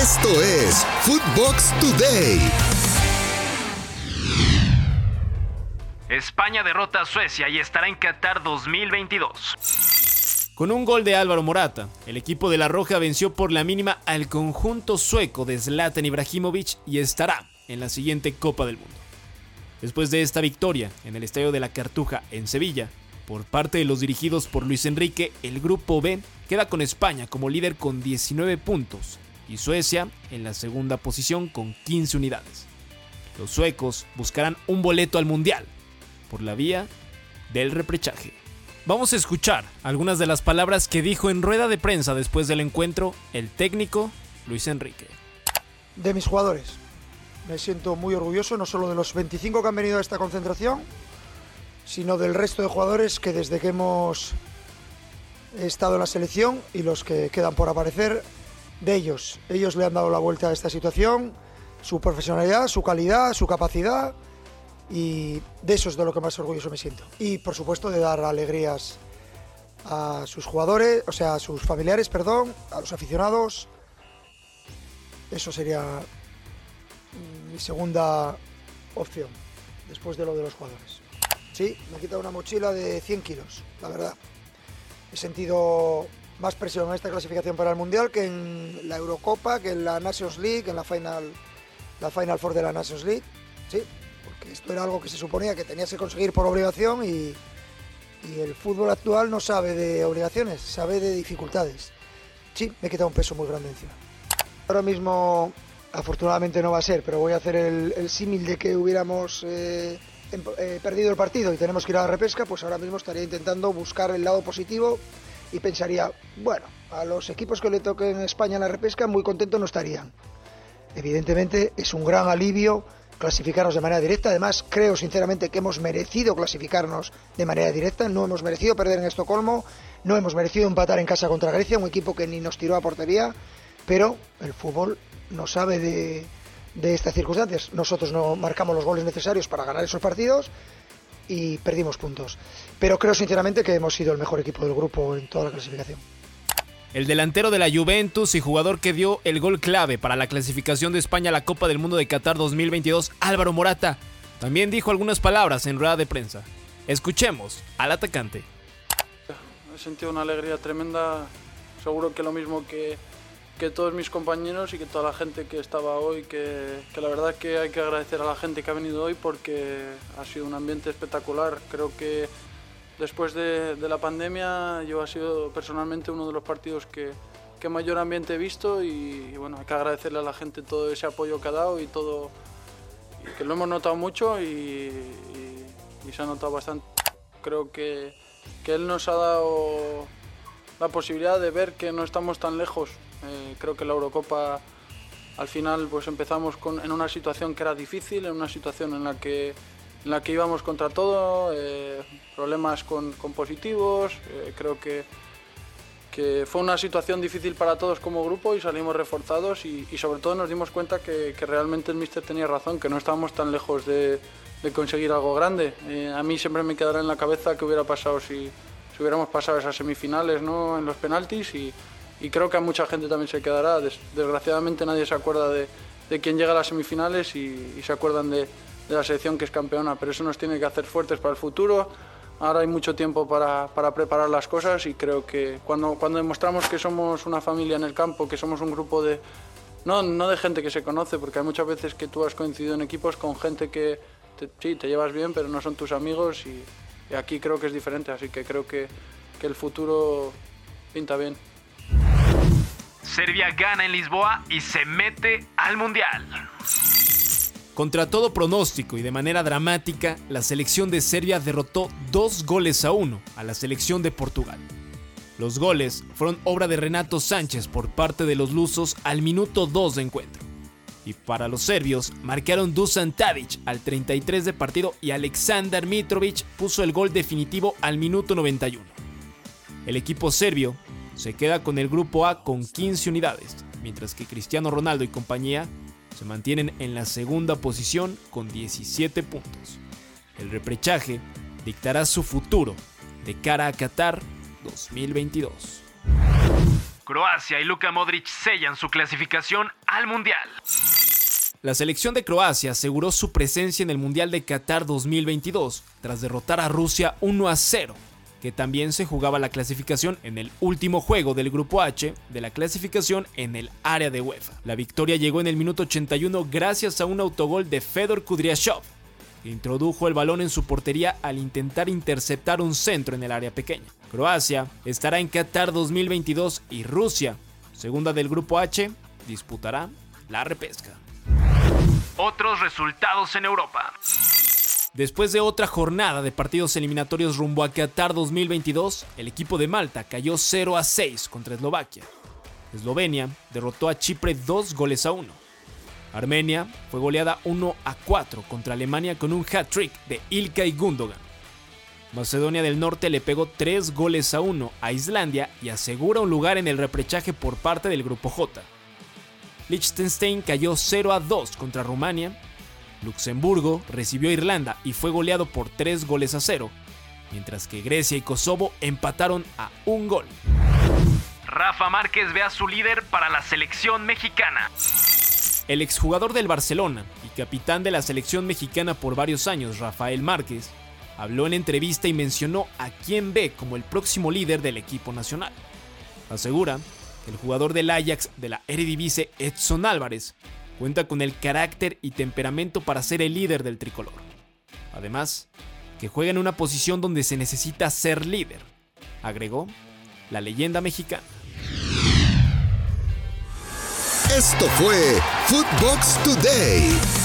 Esto es Footbox Today. España derrota a Suecia y estará en Qatar 2022. Con un gol de Álvaro Morata, el equipo de La Roja venció por la mínima al conjunto sueco de Zlatan Ibrahimovic y estará en la siguiente Copa del Mundo. Después de esta victoria en el Estadio de la Cartuja en Sevilla, por parte de los dirigidos por Luis Enrique, el grupo B queda con España como líder con 19 puntos y Suecia en la segunda posición con 15 unidades. Los suecos buscarán un boleto al Mundial por la vía del reprechaje. Vamos a escuchar algunas de las palabras que dijo en rueda de prensa después del encuentro el técnico Luis Enrique. De mis jugadores. Me siento muy orgulloso no solo de los 25 que han venido a esta concentración, sino del resto de jugadores que desde que hemos estado en la selección y los que quedan por aparecer, de ellos. Ellos le han dado la vuelta a esta situación, su profesionalidad, su calidad, su capacidad y de eso es de lo que más orgulloso me siento. Y por supuesto de dar alegrías a sus jugadores, o sea, a sus familiares, perdón, a los aficionados. Eso sería mi segunda opción, después de lo de los jugadores. Sí, me he quitado una mochila de 100 kilos, la verdad. He sentido más presión en esta clasificación para el Mundial que en la Eurocopa, que en la Nations League, en la Final, la Final Four de la Nations League. Sí, porque esto era algo que se suponía que tenías que conseguir por obligación y, y el fútbol actual no sabe de obligaciones, sabe de dificultades. Sí, me he quitado un peso muy grande encima. Ahora mismo, afortunadamente no va a ser, pero voy a hacer el, el símil de que hubiéramos eh, em- eh, perdido el partido y tenemos que ir a la repesca, pues ahora mismo estaría intentando buscar el lado positivo y pensaría, bueno, a los equipos que le toquen en España en la repesca muy contentos no estarían. Evidentemente es un gran alivio clasificarnos de manera directa. Además, creo sinceramente que hemos merecido clasificarnos de manera directa. No hemos merecido perder en Estocolmo. No hemos merecido empatar en casa contra Grecia, un equipo que ni nos tiró a portería. Pero el fútbol no sabe de, de estas circunstancias. Nosotros no marcamos los goles necesarios para ganar esos partidos y perdimos puntos. Pero creo sinceramente que hemos sido el mejor equipo del grupo en toda la clasificación. El delantero de la Juventus y jugador que dio el gol clave para la clasificación de España a la Copa del Mundo de Qatar 2022, Álvaro Morata, también dijo algunas palabras en rueda de prensa. Escuchemos al atacante. He sentido una alegría tremenda, seguro que lo mismo que, que todos mis compañeros y que toda la gente que estaba hoy, que, la verdad que hay que agradecer a la gente que ha venido hoy porque ha sido un ambiente espectacular. Creo que después de, la pandemia yo ha sido personalmente uno de los partidos que, mayor ambiente he visto y, bueno, hay que agradecerle a la gente todo ese apoyo que ha dado y todo, y que lo hemos notado mucho y, se ha notado bastante. Creo que él nos ha dado la posibilidad de ver que no estamos tan lejos. Eh, creo que la Eurocopa al final pues empezamos con, en una situación que era difícil, en una situación en la que, en la que íbamos contra todo, eh, problemas con, positivos, eh, creo que, que fue una situación difícil para todos como grupo y salimos reforzados y, sobre todo nos dimos cuenta que, realmente el míster tenía razón, que no estábamos tan lejos de, conseguir algo grande. A mí siempre me quedará en la cabeza qué hubiera pasado si, si hubiéramos pasado esas semifinales ¿no? en los penaltis y, y creo que a mucha gente también se quedará. Des- desgraciadamente nadie se acuerda de, de quién llega a las semifinales y, se acuerdan de, la selección que es campeona, pero eso nos tiene que hacer fuertes para el futuro. Ahora hay mucho tiempo para, para preparar las cosas y creo que cuando, cuando demostramos que somos una familia en el campo, que somos un grupo de, no, no de gente que se conoce, porque hay muchas veces que tú has coincidido en equipos con gente que te- sí, te llevas bien, pero no son tus amigos y, y aquí creo que es diferente, así que creo que, que el futuro pinta bien. Serbia gana en Lisboa y se mete al Mundial. Contra todo pronóstico y de manera dramática, la selección de Serbia derrotó dos goles a uno a la selección de Portugal. Los goles fueron obra de Renato Sánchez por parte de los lusos al minuto 2 de encuentro. Y para los serbios, marcaron Dusan Tadic al 33 de partido y Aleksandar Mitrovic puso el gol definitivo al minuto 91. El equipo serbio se queda con el grupo A con 15 unidades, mientras que Cristiano Ronaldo y compañía se mantienen en la segunda posición con 17 puntos. El reprechaje dictará su futuro de cara a Qatar 2022. Croacia y Luka Modric sellan su clasificación al Mundial. La selección de Croacia aseguró su presencia en el Mundial de Qatar 2022 tras derrotar a Rusia 1 a 0, que también se jugaba la clasificación en el último juego del Grupo H de la clasificación en el área de UEFA. La victoria llegó en el minuto 81 gracias a un autogol de Fedor Kudryashov, que introdujo el balón en su portería al intentar interceptar un centro en el área pequeña. Croacia estará en Qatar 2022 y Rusia, segunda del Grupo H, disputará la repesca. Otros resultados en Europa. Después de otra jornada de partidos eliminatorios rumbo a Qatar 2022, el equipo de Malta cayó 0 a 6 contra Eslovaquia. Eslovenia derrotó a Chipre 2 goles a 1. Armenia fue goleada 1 a 4 contra Alemania con un hat-trick de Ilkay Gundogan. Macedonia del Norte le pegó 3 goles a 1 a Islandia y asegura un lugar en el reprechaje por parte del Grupo J. Liechtenstein cayó 0 a 2 contra Rumania. Luxemburgo recibió a Irlanda y fue goleado por 3 goles a 0, mientras que Grecia y Kosovo empataron a un gol. Rafa Márquez ve a su líder para la selección mexicana. El exjugador del Barcelona y capitán de la selección mexicana por varios años, Rafael Márquez, habló en entrevista y mencionó a quién ve como el próximo líder del equipo nacional. Asegura el jugador del Ajax de la Eredivisie Edson Álvarez cuenta con el carácter y temperamento para ser el líder del tricolor. Además, que juega en una posición donde se necesita ser líder, agregó la leyenda mexicana. Esto fue Footbox Today.